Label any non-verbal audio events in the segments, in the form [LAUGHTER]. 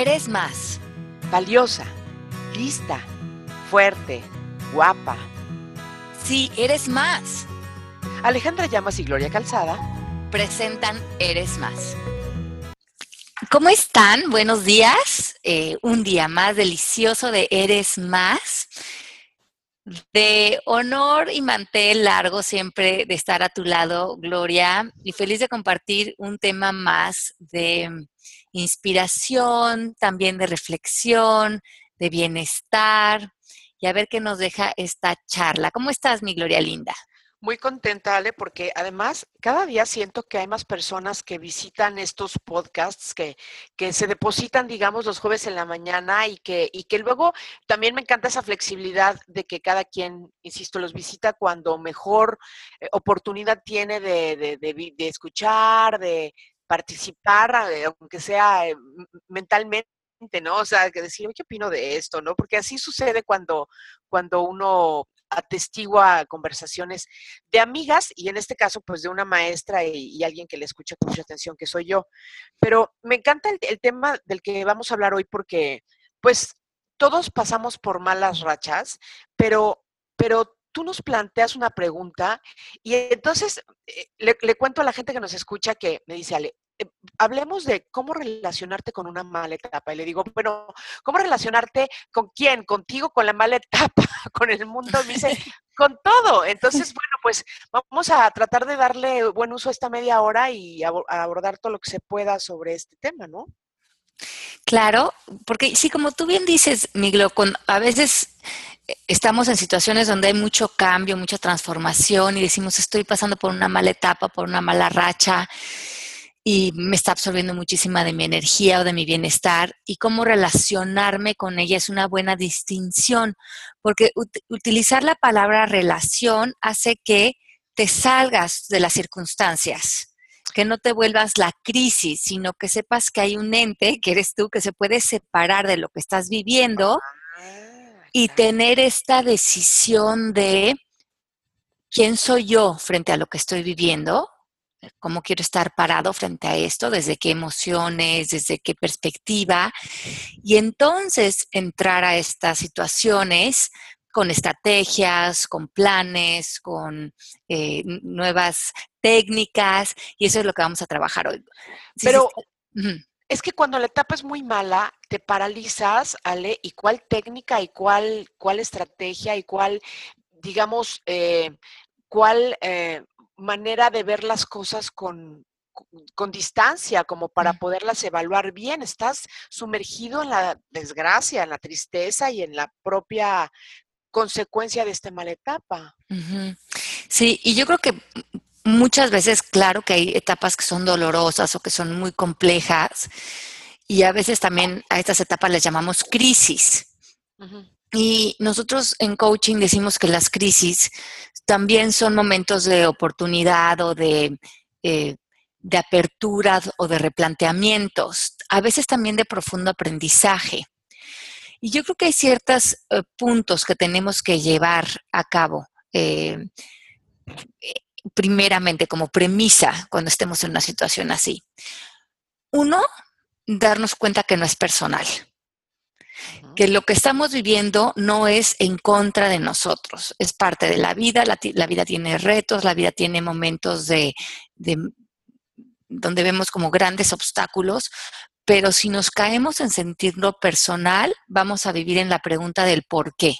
eres más. Valiosa, lista, fuerte, guapa. Sí, eres más. Alejandra Llamas y Gloria Calzada presentan Eres más. ¿Cómo están? Buenos días. Eh, un día más delicioso de Eres más. De honor y mantel largo siempre de estar a tu lado, Gloria, y feliz de compartir un tema más de inspiración, también de reflexión, de bienestar, y a ver qué nos deja esta charla. ¿Cómo estás, mi Gloria Linda? Muy contenta, Ale, porque además cada día siento que hay más personas que visitan estos podcasts, que, que se depositan, digamos, los jueves en la mañana y que, y que luego también me encanta esa flexibilidad de que cada quien, insisto, los visita cuando mejor eh, oportunidad tiene de, de, de, de escuchar, de participar, eh, aunque sea eh, mentalmente ¿no? O sea, que decir, ¿qué opino de esto, no? Porque así sucede cuando, cuando uno atestigua conversaciones de amigas y en este caso pues de una maestra y, alguien que le escucha con mucha atención que soy yo. Pero me encanta el, tema del que vamos a hablar hoy porque pues todos pasamos por malas rachas, pero, pero tú nos planteas una pregunta y entonces eh, le, le, cuento a la gente que nos escucha que me dice, Ale, eh, hablemos de cómo relacionarte con una mala etapa. Y le digo, bueno, ¿cómo relacionarte con quién? ¿Contigo, con la mala etapa, [LAUGHS] con el mundo? Me dice, [LAUGHS] con todo. Entonces, bueno, pues vamos a tratar de darle buen uso a esta media hora y a abordar todo lo que se pueda sobre este tema, ¿no? Claro, porque sí, como tú bien dices, Miglo, con, a veces eh, estamos en situaciones donde hay mucho cambio, mucha transformación y decimos, estoy pasando por una mala etapa, por una mala racha y me está absorbiendo muchísima de mi energía o de mi bienestar y cómo relacionarme con ella es una buena distinción, porque utilizar la palabra relación hace que te salgas de las circunstancias, que no te vuelvas la crisis, sino que sepas que hay un ente, que eres tú, que se puede separar de lo que estás viviendo y tener esta decisión de quién soy yo frente a lo que estoy viviendo cómo quiero estar parado frente a esto, desde qué emociones, desde qué perspectiva, y entonces entrar a estas situaciones con estrategias, con planes, con eh, nuevas técnicas, y eso es lo que vamos a trabajar hoy. Pero es que cuando la etapa es muy mala, te paralizas, Ale, y cuál técnica y cuál, cuál estrategia y cuál, digamos, eh, cuál eh, manera de ver las cosas con, con distancia, como para poderlas evaluar bien. Estás sumergido en la desgracia, en la tristeza y en la propia consecuencia de esta mala etapa. Sí, y yo creo que muchas veces, claro que hay etapas que son dolorosas o que son muy complejas, y a veces también a estas etapas les llamamos crisis. Y nosotros en coaching decimos que las crisis también son momentos de oportunidad o de, eh, de apertura o de replanteamientos, a veces también de profundo aprendizaje. Y yo creo que hay ciertos eh, puntos que tenemos que llevar a cabo, eh, primeramente como premisa cuando estemos en una situación así. Uno, darnos cuenta que no es personal que lo que estamos viviendo no es en contra de nosotros, es parte de la vida, la, vida tiene retos, la vida tiene momentos de, donde vemos como grandes obstáculos, pero si nos caemos en sentirlo personal, vamos a vivir en la pregunta del por qué.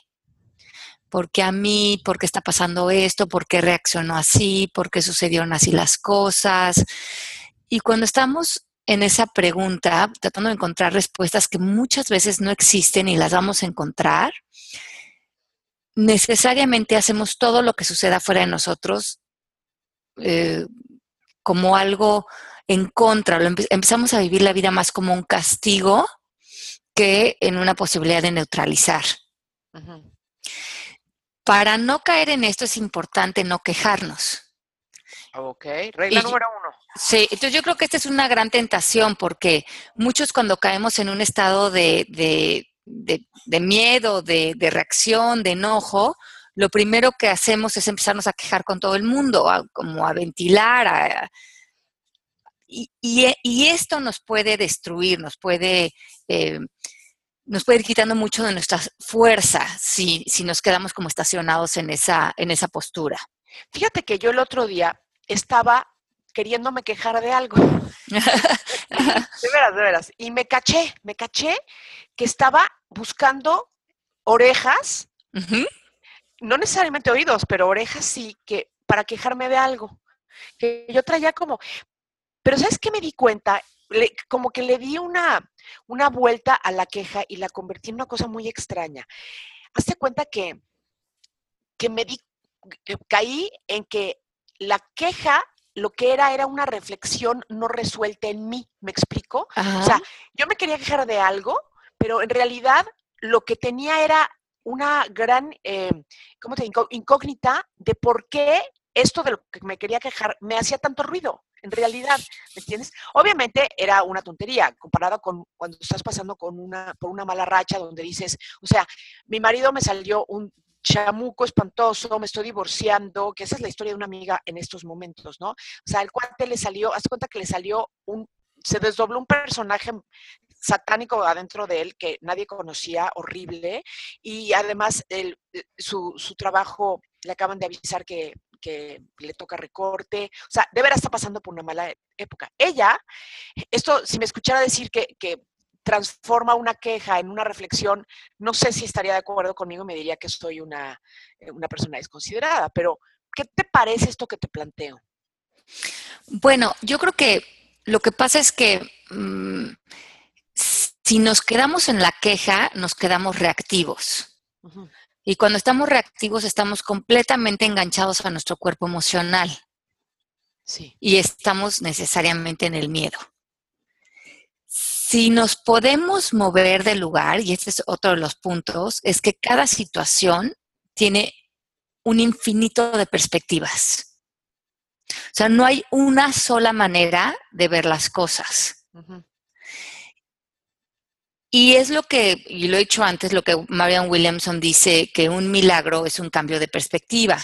¿Por qué a mí? ¿Por qué está pasando esto? ¿Por qué reaccionó así? ¿Por qué sucedieron así las cosas? Y cuando estamos en esa pregunta, tratando de encontrar respuestas que muchas veces no existen y las vamos a encontrar, necesariamente hacemos todo lo que suceda fuera de nosotros eh, como algo en contra, empezamos a vivir la vida más como un castigo que en una posibilidad de neutralizar. Para no caer en esto es importante no quejarnos. Ok, regla número uno. Sí, entonces yo creo que esta es una gran tentación porque muchos cuando caemos en un estado de, de, miedo, de, reacción, de enojo, lo primero que hacemos es empezarnos a quejar con todo el mundo, como a ventilar, Y, y, esto nos puede destruir, nos puede, eh, nos puede ir quitando mucho de nuestra fuerza si, si nos quedamos como estacionados en esa, en esa postura. Fíjate que yo el otro día estaba queriéndome quejar de algo. [LAUGHS] de veras, de veras. Y me caché, me caché que estaba buscando orejas, no necesariamente oídos, pero orejas sí, que para quejarme de algo. Que yo traía como, pero ¿sabes qué me di cuenta? Como que le di una, una vuelta a la queja y la convertí en una cosa muy extraña. Hazte cuenta que, que me di, eh, caí en que la queja lo que era era una reflexión no resuelta en mí, ¿me explico? O sea, yo me quería quejar de algo, pero en realidad lo que tenía era una gran, eh, ¿cómo te digo? Incógnita de por qué esto de lo que me quería quejar me hacía tanto ruido, en realidad, ¿me entiendes? Obviamente era una tontería comparada con cuando estás pasando con una, por una mala racha donde dices, o sea, mi marido me salió un chamuco espantoso, me estoy divorciando, que esa es la historia de una amiga en estos momentos, ¿no? O sea, el cuate le salió, haz cuenta que le salió un, se desdobló un personaje satánico adentro de él que nadie conocía, horrible, y además el, eh, su, su trabajo le acaban de avisar que, que le toca recorte, o sea, de veras está pasando por una mala época. Ella, esto, si me escuchara decir que, que transforma una queja en una reflexión, no sé si estaría de acuerdo conmigo, me diría que soy una, eh, una persona desconsiderada, pero ¿qué te parece esto que te planteo? Bueno, yo creo que lo que pasa es que mm, si nos quedamos en la queja, nos quedamos reactivos. Y cuando estamos reactivos, estamos completamente enganchados a nuestro cuerpo emocional. Sí. Y estamos necesariamente en el miedo si nos podemos mover del lugar, y este es otro de los puntos, es que cada situación tiene un infinito de perspectivas. O sea, no hay una sola manera de ver las cosas. Y es lo que, y lo he dicho antes, lo que Marian Williamson dice, que un milagro es un cambio de perspectiva.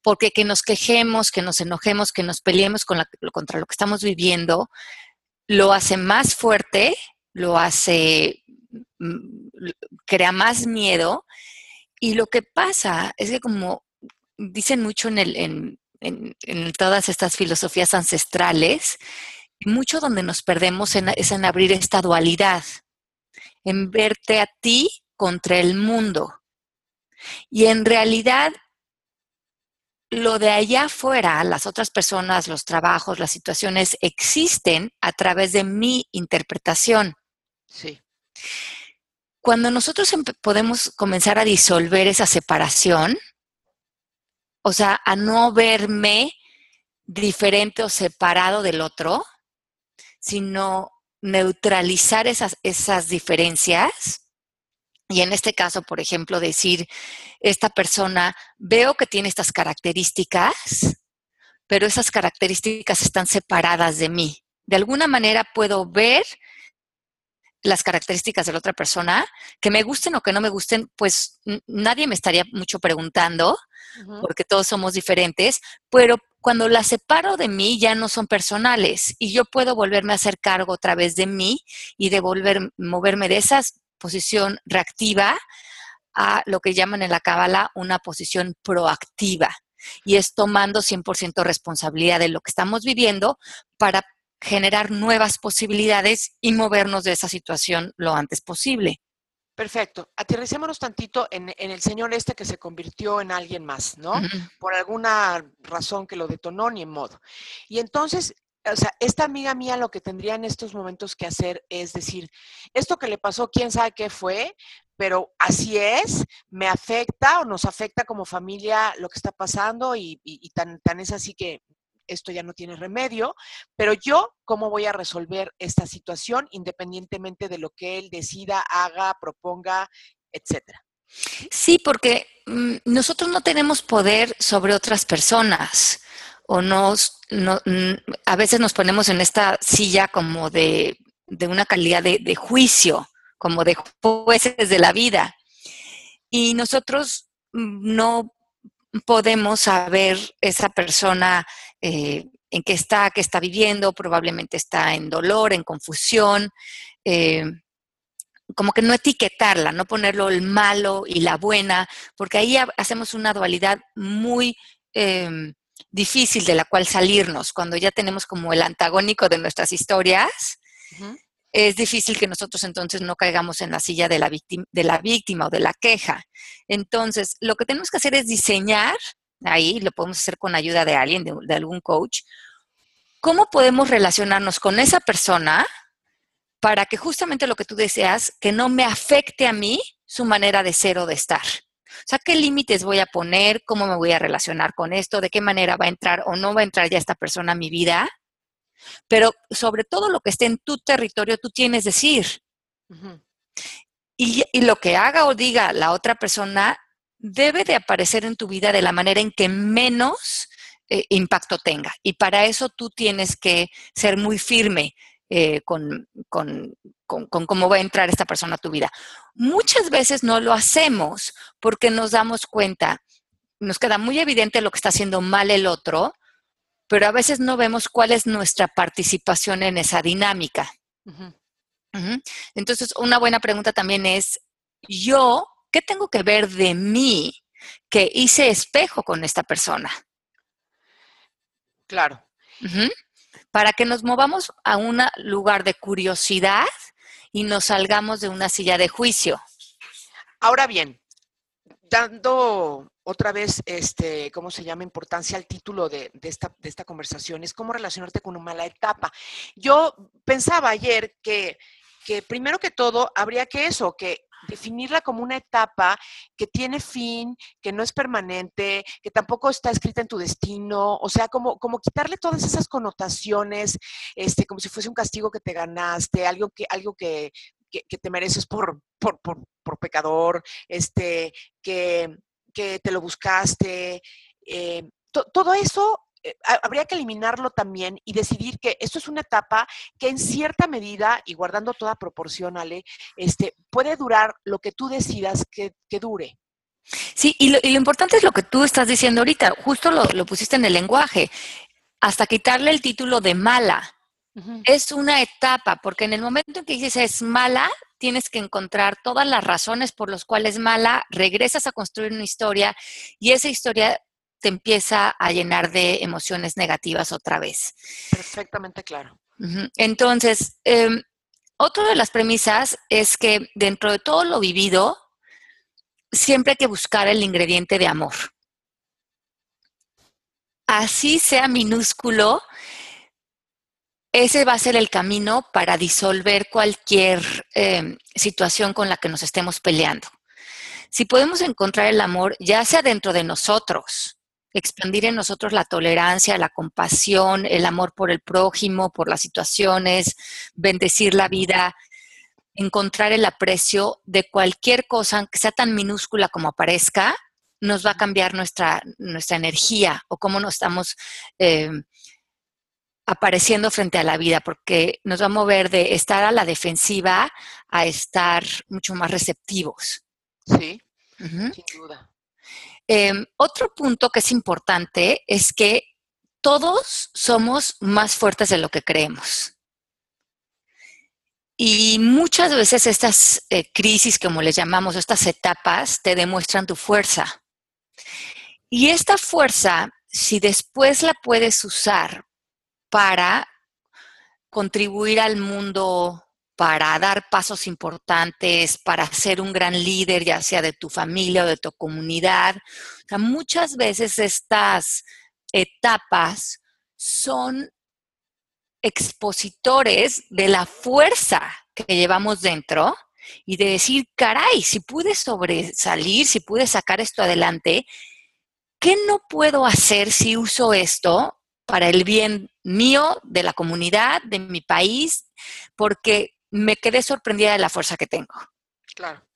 Porque que nos quejemos, que nos enojemos, que nos peleemos contra lo que estamos viviendo, lo hace más fuerte, lo hace, mm, crea más miedo. Y lo que pasa es que como dicen mucho en, el, en, todas estas filosofías ancestrales, mucho donde nos perdemos es en abrir esta dualidad, en verte a ti contra el mundo. Y en realidad lo de allá afuera, las otras personas, los trabajos, las situaciones existen a través de mi interpretación. Sí. Cuando nosotros podemos comenzar a disolver esa separación, o sea, a no verme diferente o separado del otro, sino neutralizar esas, esas diferencias, y en este caso, por ejemplo, decir, esta persona, veo que tiene estas características, pero esas características están separadas de mí. De alguna manera puedo ver las características de la otra persona, que me gusten o que no me gusten, pues nadie me estaría mucho preguntando, porque todos somos diferentes, pero cuando las separo de mí ya no son personales y yo puedo volverme a hacer cargo otra vez de mí y de volver moverme de esas posición reactiva a lo que llaman en la cábala una posición proactiva. Y es tomando 100% responsabilidad de lo que estamos viviendo para generar nuevas posibilidades y movernos de esa situación lo antes posible. Perfecto. Aterricémonos tantito en, el señor este que se convirtió en alguien más, ¿no? Por alguna razón que lo detonó, ni en modo. Y entonces o sea, esta amiga mía lo que tendría en estos momentos que hacer es decir, esto que le pasó, quién sabe qué fue, pero así es, me afecta o nos afecta como familia lo que está pasando y, tan, tan es así que esto ya no tiene remedio, pero yo, ¿cómo voy a resolver esta situación independientemente de lo que él decida, haga, proponga, etcétera? Sí, porque mm, nosotros no tenemos poder sobre otras personas o nos, a veces nos ponemos en esta silla como de, una calidad de, juicio, como de jueces de la vida. Y nosotros no podemos saber esa persona eh, en qué está, qué está viviendo, probablemente está en dolor, en confusión. Eh, como que no etiquetarla, no ponerlo el malo y la buena, porque ahí hacemos una dualidad muy em, difícil de la cual salirnos. Cuando ya tenemos como el antagónico de nuestras historias, es difícil que nosotros entonces no caigamos en la silla de la, víctima, de la víctima o de la queja. Entonces, lo que tenemos que hacer es diseñar, ahí lo podemos hacer con ayuda de alguien, de algún coach, cómo podemos relacionarnos con esa persona para que justamente lo que tú deseas, que no me afecte a mí su manera de ser o de estar. O sea, ¿qué límites voy a poner? ¿Cómo me voy a relacionar con esto? ¿De qué manera va a entrar o no va a entrar ya esta persona a mi vida? Pero sobre todo lo que esté en tu territorio, tú tienes decir. y, lo que haga o diga la otra persona debe de aparecer en tu vida de la manera en que menos eh, impacto tenga. Y para eso tú tienes que ser muy firme eh, con, cómo va a entrar esta persona a tu vida. Muchas veces no lo hacemos porque nos damos cuenta, nos queda muy evidente lo que está haciendo mal el otro, pero a veces no vemos cuál es nuestra participación en esa dinámica. Entonces, una buena pregunta también es, yo, ¿qué tengo que ver de mí que hice espejo con esta persona? Claro para que nos movamos a un lugar de curiosidad y nos salgamos de una silla de juicio. Ahora bien, dando otra vez, este, ¿cómo se llama? Importancia al título de, esta, de esta conversación, es cómo relacionarte con una mala etapa. Yo pensaba ayer que, que primero que todo habría que eso, que definirla como una etapa que tiene fin, que no es permanente, que tampoco está escrita en tu destino, o sea, como, como quitarle todas esas connotaciones, este, como si fuese un castigo que te ganaste, algo que, algo que, te mereces por, por, por, pecador, este, que, que, te lo buscaste. Eh, todo eso eh, habría que eliminarlo también y decidir que esto es una etapa que en cierta medida, y guardando toda proporción, Ale, este, puede durar lo que tú decidas que, dure. Sí, y lo, importante es lo que tú estás diciendo ahorita, justo lo, pusiste en el lenguaje, hasta quitarle el título de mala. Es una etapa, porque en el momento en que dices es mala, tienes que encontrar todas las razones por las cuales es mala, regresas a construir una historia y esa historia te empieza a llenar de emociones negativas otra vez. Perfectamente claro. Entonces, eh, otra de las premisas es que dentro de todo lo vivido, siempre hay que buscar el ingrediente de amor. Así sea minúsculo, ese va a ser el camino para disolver cualquier em, situación con la que nos estemos peleando. Si podemos encontrar el amor, ya sea dentro de nosotros, expandir en nosotros la tolerancia, la compasión, el amor por el prójimo, por las situaciones, bendecir la vida, encontrar el aprecio de cualquier cosa, que sea tan minúscula como aparezca, nos va a cambiar nuestra, nuestra energía o cómo nos estamos eh, apareciendo frente a la vida, porque nos va a mover de estar a la defensiva a estar mucho más receptivos. Sí, sin duda. Em, otro punto que es importante es que todos somos más fuertes de lo que creemos. Y muchas veces estas eh, crisis, como les llamamos, estas etapas, te demuestran tu fuerza. Y esta fuerza, si después la puedes usar para contribuir al mundo para dar pasos importantes, para ser un gran líder, ya sea de tu familia o de tu comunidad. O sea, muchas veces estas etapas son expositores de la fuerza que llevamos dentro y de decir, caray, si pude sobresalir, si pude sacar esto adelante, ¿qué no puedo hacer si uso esto para el bien mío, de la comunidad, de mi país? Porque me quedé sorprendida de la fuerza que tengo. Claro.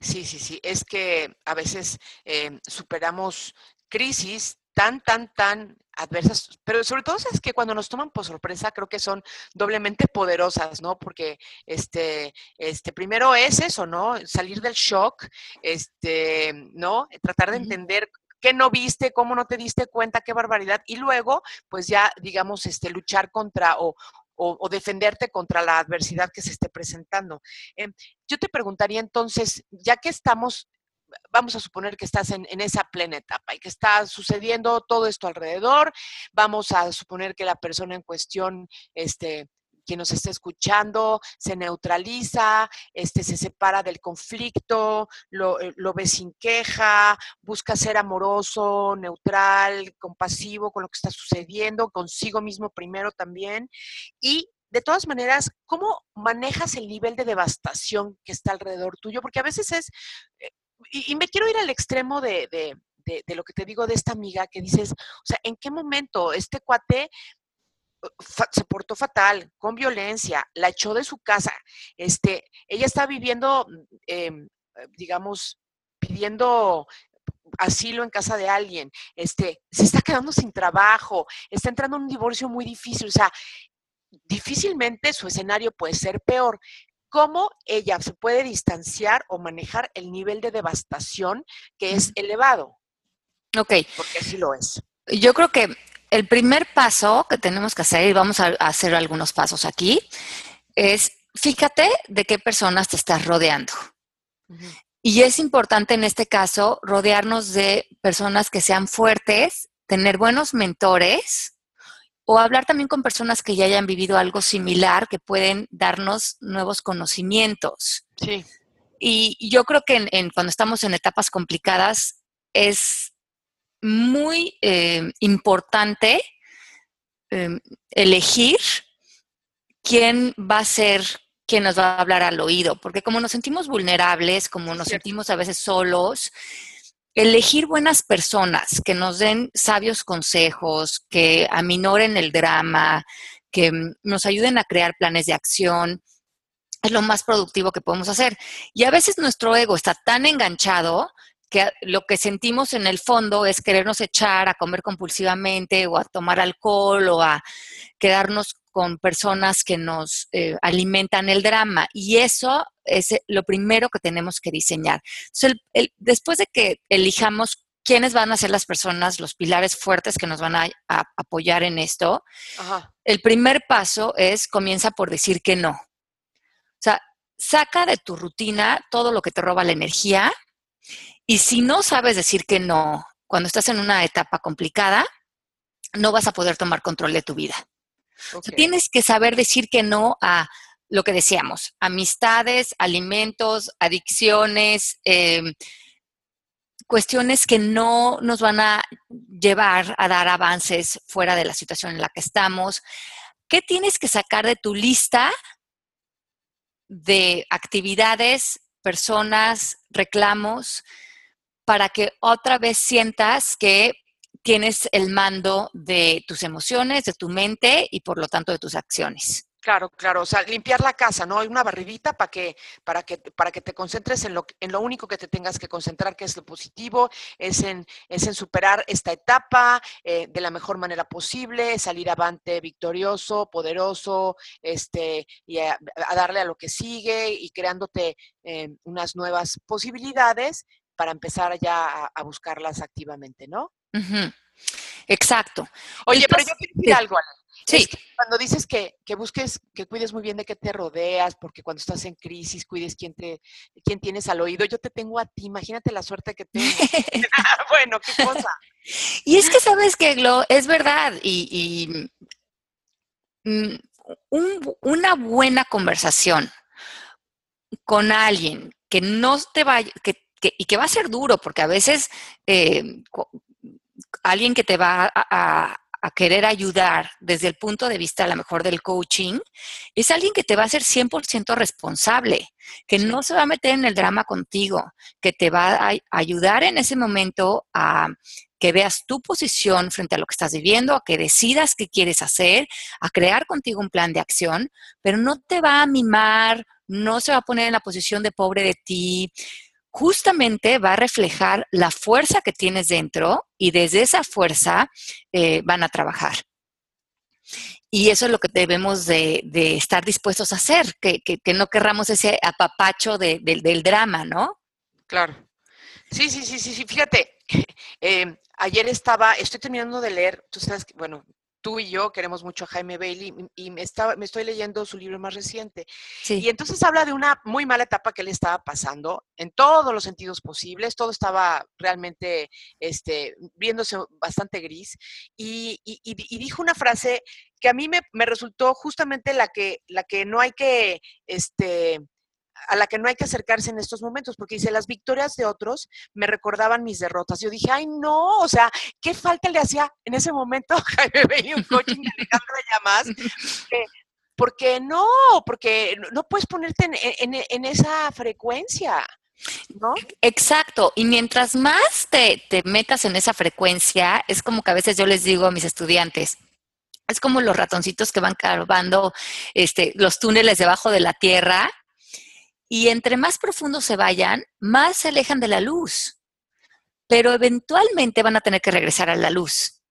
Sí, sí, sí. Es que a veces eh, superamos crisis tan, tan, tan adversas, pero sobre todo es que cuando nos toman por sorpresa creo que son doblemente poderosas, ¿no? Porque este, este, primero es eso, ¿no? Salir del shock, este, ¿no? Tratar de entender qué no viste, cómo no te diste cuenta, qué barbaridad. Y luego, pues ya, digamos, este, luchar contra o, o, defenderte contra la adversidad que se esté presentando. Em, yo te preguntaría entonces, ya que estamos vamos a suponer que estás en, en, esa plena etapa y que está sucediendo todo esto alrededor, vamos a suponer que la persona en cuestión este, quien nos esté escuchando se neutraliza, este, se separa del conflicto, lo, eh, lo, ve sin queja, busca ser amoroso, neutral, compasivo con lo que está sucediendo, consigo mismo primero también. Y de todas maneras, ¿cómo manejas el nivel de devastación que está alrededor tuyo? Porque a veces es, eh, y, me quiero ir al extremo de de, de, lo que te digo de esta amiga que dices, o sea, ¿en qué momento este cuate se portó fatal, con violencia, la echó de su casa. Este, ella está viviendo, eh, digamos, pidiendo asilo en casa de alguien, este, se está quedando sin trabajo, está entrando en un divorcio muy difícil, o sea, difícilmente su escenario puede ser peor. ¿Cómo ella se puede distanciar o manejar el nivel de devastación que es elevado? Ok. Porque así lo es. Yo creo que el primer paso que tenemos que hacer, y vamos a hacer algunos pasos aquí, es fíjate de qué personas te estás rodeando. Y es importante en este caso rodearnos de personas que sean fuertes, tener buenos mentores o hablar también con personas que ya hayan vivido algo similar, que pueden darnos nuevos conocimientos. Sí. Y yo creo que en, cuando estamos en etapas complicadas es muy eh, importante eh, elegir quién va a ser quien nos va a hablar al oído, porque como nos sentimos vulnerables, como nos sentimos a veces solos, elegir buenas personas que nos den sabios consejos, que aminoren el drama, que mm, nos ayuden a crear planes de acción, es lo más productivo que podemos hacer. Y a veces nuestro ego está tan enganchado que lo que sentimos en el fondo es querernos echar a comer compulsivamente o a tomar alcohol o a quedarnos con personas que nos eh, alimentan el drama. Y eso es lo primero que tenemos que diseñar. Entonces, después de que elijamos quiénes van a ser las personas, los pilares fuertes que nos van a, apoyar en esto, el primer paso es comienza por decir que no. O sea, saca de tu rutina todo lo que te roba la energía y si no sabes decir que no cuando estás en una etapa complicada, no vas a poder tomar control de tu vida. tienes que saber decir que no a lo que decíamos, amistades, alimentos, adicciones, em, cuestiones que no nos van a llevar a dar avances fuera de la situación en la que estamos. ¿Qué tienes que sacar de tu lista de actividades, personas, reclamos para que otra vez sientas que tienes el mando de tus emociones, de tu mente y por lo tanto de tus acciones. Claro, claro, o sea, limpiar la casa, ¿no? Hay una barridita para que, para que, para que te concentres en lo, en lo único que te tengas que concentrar, que es lo positivo, es en, es en superar esta etapa eh, de la mejor manera posible, salir avante victorioso, poderoso, este, y a, darle a lo que sigue y creándote eh, unas nuevas posibilidades para empezar ya a, buscarlas activamente, ¿no? Exacto. Oye, pero yo quiero decir algo, Sí. cuando dices que, busques, que cuides muy bien de qué te rodeas, porque cuando estás en crisis, cuides quién, te, quién tienes al oído. Yo te tengo a ti, imagínate la suerte que tengo. [LAUGHS] [LAUGHS] bueno, qué cosa. Y es que sabes que, Glo, es verdad. Y, mm, una buena conversación con alguien que no te vaya, que y que va a ser duro, porque a veces eh, alguien que te va a, querer ayudar desde el punto de vista a lo mejor del coaching, es alguien que te va a ser 100% responsable, que no se va a meter en el drama contigo, que te va a ayudar en ese momento a que veas tu posición frente a lo que estás viviendo, a que decidas qué quieres hacer, a crear contigo un plan de acción, pero no te va a mimar, no se va a poner en la posición de pobre de ti, justamente va a reflejar la fuerza que tienes dentro y desde esa fuerza eh, van a trabajar. Y eso es lo que debemos de, estar dispuestos a hacer, que, no querramos ese apapacho del drama, ¿no? Claro. Sí, sí, sí, sí, sí. Fíjate, eh, ayer estaba, estoy terminando de leer, tú sabes, bueno, tú y yo queremos mucho a Jaime Bailey y me, estaba, me estoy leyendo su libro más reciente. Y entonces habla de una muy mala etapa que él estaba pasando en todos los sentidos posibles, todo estaba realmente este, viéndose bastante gris. Y, dijo una frase que a mí me, me, resultó justamente la que, la que no hay que este, a la que no hay que acercarse en estos momentos, porque dice, las victorias de otros me recordaban mis derrotas. Yo dije, ay, no, o sea, ¿qué falta le hacía en ese momento Jaime un coaching de Llamas? Porque, no, porque no puedes ponerte en, esa frecuencia. ¿No? Exacto, y mientras más te, te metas en esa frecuencia, es como que a veces yo les digo a mis estudiantes, es como los ratoncitos que van cavando este, los túneles debajo de la tierra y entre más profundo se vayan, más se alejan de la luz. Pero eventualmente van a tener que regresar a la luz.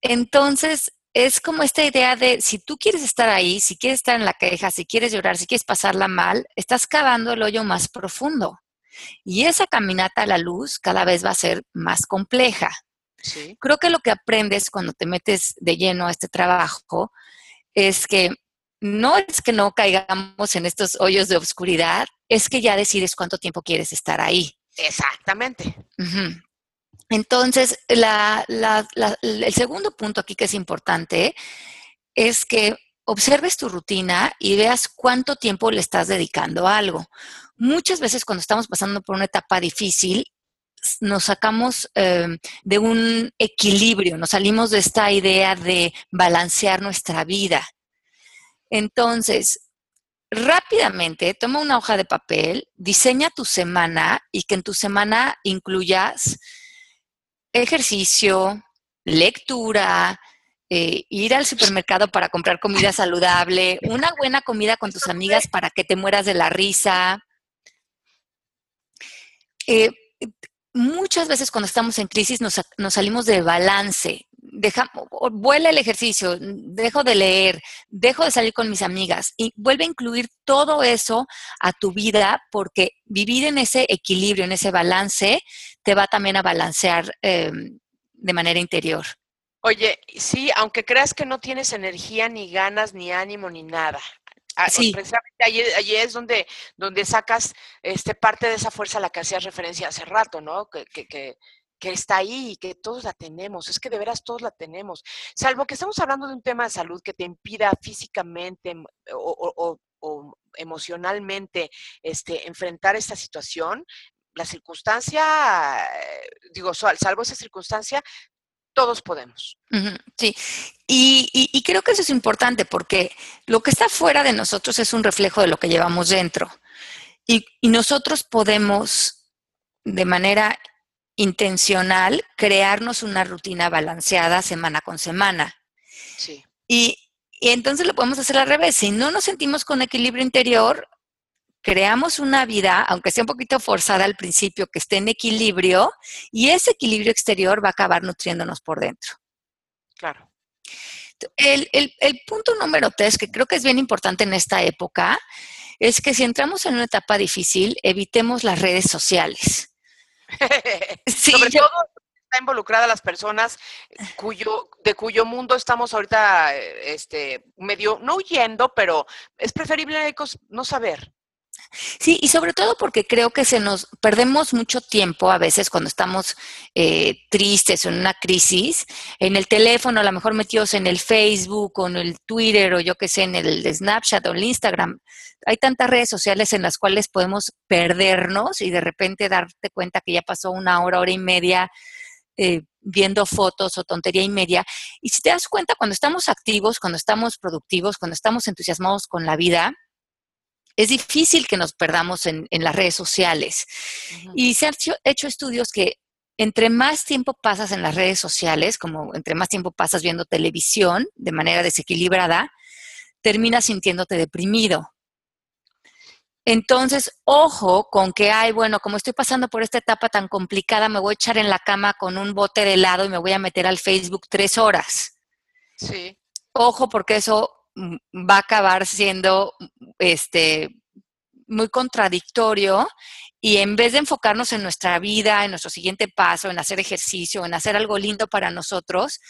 Entonces, es como esta idea de si tú quieres estar ahí, si quieres estar en la queja, si quieres llorar, si quieres pasarla mal, estás cavando el hoyo más profundo. Y esa caminata a la luz cada vez va a ser más compleja. Creo que lo que aprendes cuando te metes de lleno a este trabajo es que no es que no caigamos en estos hoyos de oscuridad, es que ya decides cuánto tiempo quieres estar ahí. Exactamente. Entonces, el segundo punto aquí que es importante es que observes tu rutina y veas cuánto tiempo le estás dedicando a algo. Muchas veces cuando estamos pasando por una etapa difícil, nos sacamos em, de un equilibrio, nos salimos de esta idea de balancear nuestra vida. Entonces, rápidamente toma una hoja de papel, diseña tu semana y que en tu semana incluyas ejercicio, lectura, eh, ir al supermercado para comprar comida saludable, una buena comida con tus amigas para que te mueras de la risa. Eh, muchas veces cuando estamos en crisis nos, nos salimos de balance deja, vuela el ejercicio, dejo de leer, dejo de salir con mis amigas y vuelve a incluir todo eso a tu vida porque vivir en ese equilibrio, en ese balance, te va también a balancear em, de manera interior. Oye, sí, aunque creas que no tienes energía, ni ganas, ni ánimo, ni nada. Sí. Precisamente allí, es donde, donde sacas este, parte de esa fuerza a la que hacías referencia hace rato, ¿no? Que, que, que está ahí y que todos la tenemos, es que de veras todos la tenemos, salvo que estamos hablando de un tema de salud que te impida físicamente o, emocionalmente este, enfrentar esta situación, la circunstancia, digo, salvo esa circunstancia, todos podemos. Sí, y, creo que eso es importante porque lo que está fuera de nosotros es un reflejo de lo que llevamos dentro. y nosotros podemos, de manera intencional crearnos una rutina balanceada semana con semana. Sí. Y, entonces lo podemos hacer al revés. Si no nos sentimos con equilibrio interior, creamos una vida, aunque sea un poquito forzada al principio, que esté en equilibrio y ese equilibrio exterior va a acabar nutriéndonos por dentro. Claro. El, el punto número tres, que creo que es bien importante en esta época, es que si entramos en una etapa difícil, evitemos las redes sociales. [LAUGHS] Sobre todo está involucrada las personas cuyo, de cuyo mundo estamos ahorita, este, medio, no huyendo, pero es preferible no saber. Sí, y sobre todo porque creo que se nos perdemos mucho tiempo a veces cuando estamos eh, tristes o en una crisis, en el teléfono, a lo mejor metidos en el Facebook o en el Twitter o yo qué sé, en el Snapchat o el Instagram. Hay tantas redes sociales en las cuales podemos perdernos y de repente darte cuenta que ya pasó una hora, hora y media eh, viendo fotos o tontería y media. Y si te das cuenta, cuando estamos activos, cuando estamos productivos, cuando estamos entusiasmados con la vida, es difícil que nos perdamos en, las redes sociales. Y se han hecho, estudios que entre más tiempo pasas en las redes sociales, como entre más tiempo pasas viendo televisión de manera desequilibrada, terminas sintiéndote deprimido. Entonces, ojo con que, ay, bueno, como estoy pasando por esta etapa tan complicada, me voy a echar en la cama con un bote de helado y me voy a meter al Facebook tres horas. Sí. Ojo, porque eso va a acabar siendo este, muy contradictorio y en vez de enfocarnos en nuestra vida, en nuestro siguiente paso, en hacer ejercicio, en hacer algo lindo para nosotros,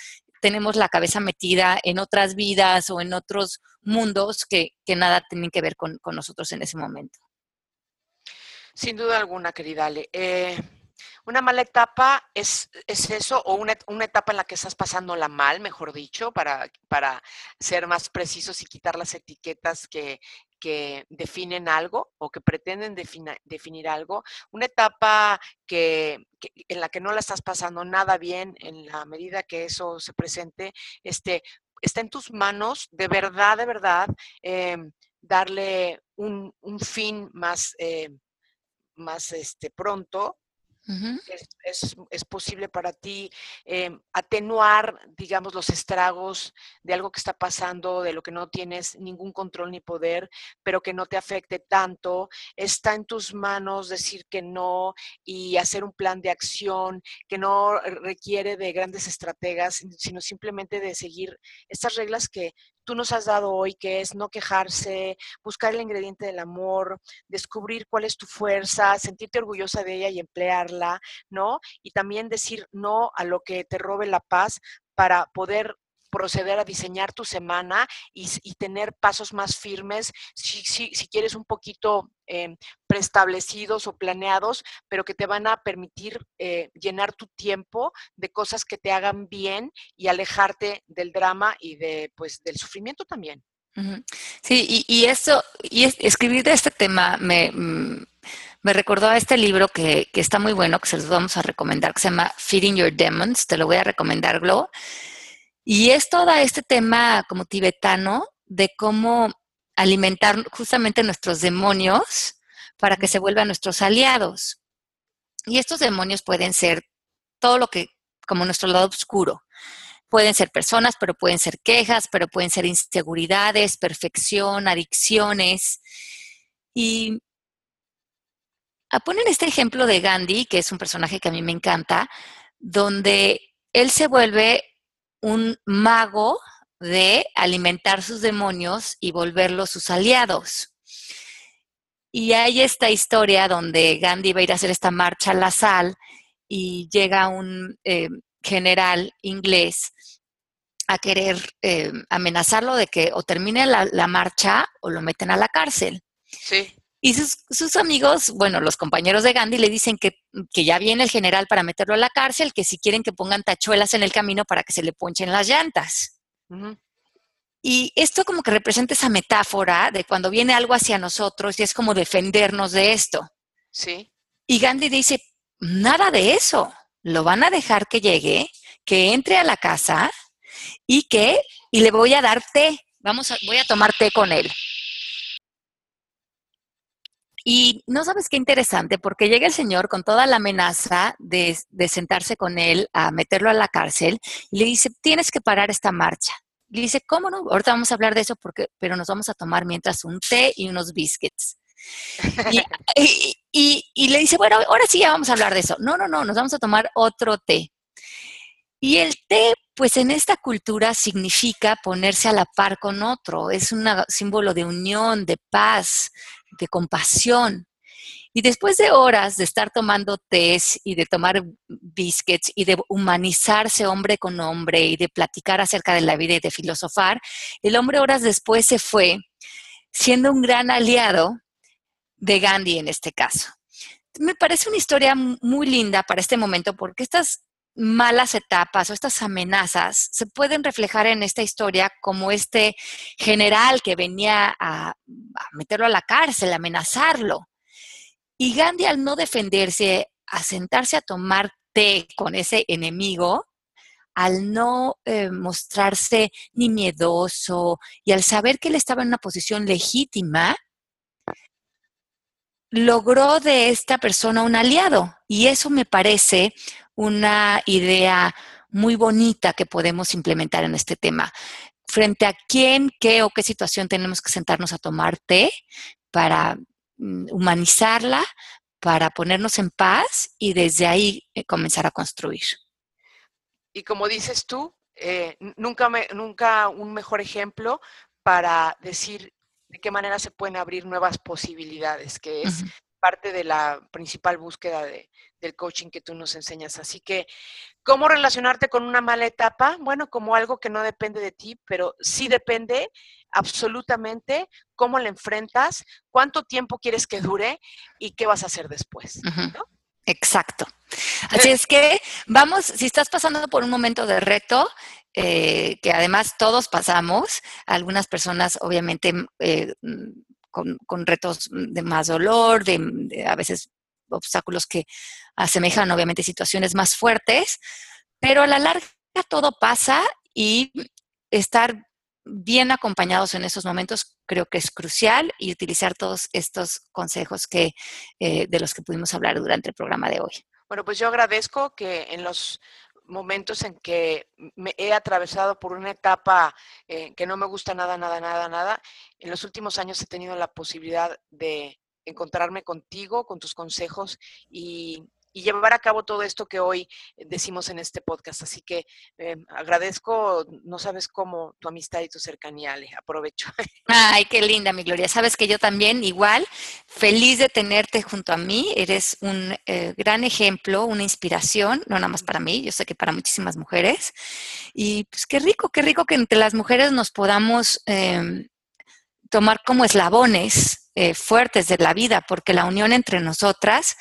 tenemos la cabeza metida en otras vidas o en otros mundos que, nada tienen que ver con, nosotros en ese momento. Sin duda alguna, querida Ale. Eh, una mala etapa es, eso, o una, etapa en la que estás pasándola mal, mejor dicho, para, para ser más precisos y quitar las etiquetas que, definen algo o que pretenden definir algo. Una etapa que, en la que no la estás pasando nada bien en la medida que eso se presente, este, está en tus manos, de verdad, de verdad, em, darle un, fin más, eh, más este, pronto es, posible para ti em, atenuar, digamos, los estragos de algo que está pasando, de lo que no tienes ningún control ni poder, pero que no te afecte tanto. Está en tus manos decir que no y hacer un plan de acción que no requiere de grandes estrategas, sino simplemente de seguir estas reglas que tú nos has dado hoy, que es no quejarse, buscar el ingrediente del amor, descubrir cuál es tu fuerza, sentirte orgullosa de ella y emplearla, ¿no? Y también decir no a lo que te robe la paz para poder proceder a diseñar tu semana y, tener pasos más firmes, si, si, quieres un poquito eh, preestablecidos o planeados, pero que te van a permitir eh, llenar tu tiempo de cosas que te hagan bien y alejarte del drama y de, pues, del sufrimiento también. Sí, y, eso, y escribir de este tema me, mm, me recordó a este libro que, que, está muy bueno, que se los vamos a recomendar, que se llama Feeding Your Demons, te lo voy a recomendar. Y es todo este tema como tibetano de cómo alimentar justamente nuestros demonios para que se vuelvan nuestros aliados. Y estos demonios pueden ser todo lo que, como nuestro lado oscuro. Pueden ser personas, pero pueden ser quejas, pero pueden ser inseguridades, perfección, adicciones. Y ponen este ejemplo de Gandhi, que es un personaje que a mí me encanta, donde él se vuelve un mago de alimentar sus demonios y volverlos sus aliados. Y hay esta historia donde Gandhi va a ir a hacer esta marcha a la sal y llega un eh, general inglés a querer eh, amenazarlo de que o termine la, la, marcha o lo meten a la cárcel. Sí. Y sus, amigos, bueno, los compañeros de Gandhi le dicen que, ya viene el general para meterlo a la cárcel, que si quieren que pongan tachuelas en el camino para que se le ponchen las llantas. Y esto como que representa esa metáfora de cuando viene algo hacia nosotros y es como defendernos de esto. Sí. Y Gandhi dice, nada de eso. Lo van a dejar que llegue, que entre a la casa y que, y le voy a dar té. Vamos a, voy a tomar té con él. Y no sabes qué interesante, porque llega el señor con toda la amenaza de, sentarse con él a meterlo a la cárcel y le dice, tienes que parar esta marcha. Le dice, ¿cómo no? Ahorita vamos a hablar de eso, porque, pero nos vamos a tomar mientras un té y unos biscuits. Y, [LAUGHS] y, le dice, bueno, ahora sí ya vamos a hablar de eso. No, no, no, nos vamos a tomar otro té. Y el té, pues en esta cultura significa ponerse a la par con otro, es un símbolo de unión, de paz, de compasión. Y después de horas de estar tomando tés y de tomar biscuits y de humanizarse hombre con hombre y de platicar acerca de la vida y de filosofar, el hombre horas después se fue siendo un gran aliado de Gandhi en este caso. Me parece una historia muy linda para este momento porque estas malas etapas o estas amenazas se pueden reflejar en esta historia como este general que venía a, meterlo a la cárcel, a amenazarlo. Y Gandhi al no defenderse, a sentarse a tomar té con ese enemigo, al no eh, mostrarse ni miedoso y al saber que él estaba en una posición legítima, logró de esta persona un aliado. Y eso me parece una idea muy bonita que podemos implementar en este tema. Frente a quién, qué o qué situación tenemos que sentarnos a tomar té para mm, humanizarla, para ponernos en paz y desde ahí eh, comenzar a construir. Y como dices tú, eh, nunca, nunca un mejor ejemplo para decir de qué manera se pueden abrir nuevas posibilidades, que es parte de la principal búsqueda de, del coaching que tú nos enseñas. Así que, ¿cómo relacionarte con una mala etapa? Bueno, como algo que no depende de ti, pero sí depende absolutamente cómo la enfrentas, cuánto tiempo quieres que dure y qué vas a hacer después. Exacto. Así [LAUGHS] es que vamos, si estás pasando por un momento de reto, eh, que además todos pasamos, algunas personas obviamente eh, con, retos de más dolor, de, a veces obstáculos que asemejan obviamente situaciones más fuertes, pero a la larga todo pasa y estar bien acompañados en esos momentos creo que es crucial y utilizar todos estos consejos que, eh, de los que pudimos hablar durante el programa de hoy. Bueno, pues yo agradezco que en los momentos en que me he atravesado por una etapa eh, que no me gusta nada, nada, nada, nada, en los últimos años he tenido la posibilidad de encontrarme contigo, con tus consejos y, llevar a cabo todo esto que hoy decimos en este podcast. Así que eh, agradezco, no sabes cómo, tu amistad y tu cercanía, Ale. Aprovecho. [LAUGHS] Ay, qué linda, mi Gloria. Sabes que yo también, igual, feliz de tenerte junto a mí. Eres un eh, gran ejemplo, una inspiración, no nada más para mí, yo sé que para muchísimas mujeres. Y pues qué rico, qué rico que entre las mujeres nos podamos em, tomar como eslabones eh, fuertes de la vida, porque la unión entre nosotras,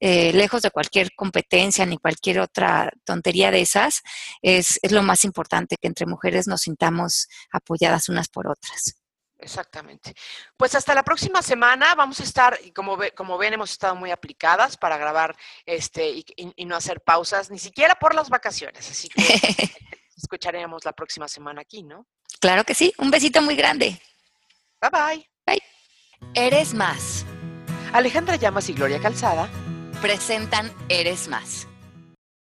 eh, lejos de cualquier competencia ni cualquier otra tontería de esas, es, lo más importante, que entre mujeres nos sintamos apoyadas unas por otras. Exactamente. Pues hasta la próxima semana vamos a estar, y como, como ven, hemos estado muy aplicadas para grabar este y, no hacer pausas, ni siquiera por las vacaciones. Así que [LAUGHS] escucharemos la próxima semana aquí, ¿no? Claro que sí. Un besito muy grande. Bye bye. Bye. Eres más. Alejandra Llamas y Gloria Calzada presentan Eres más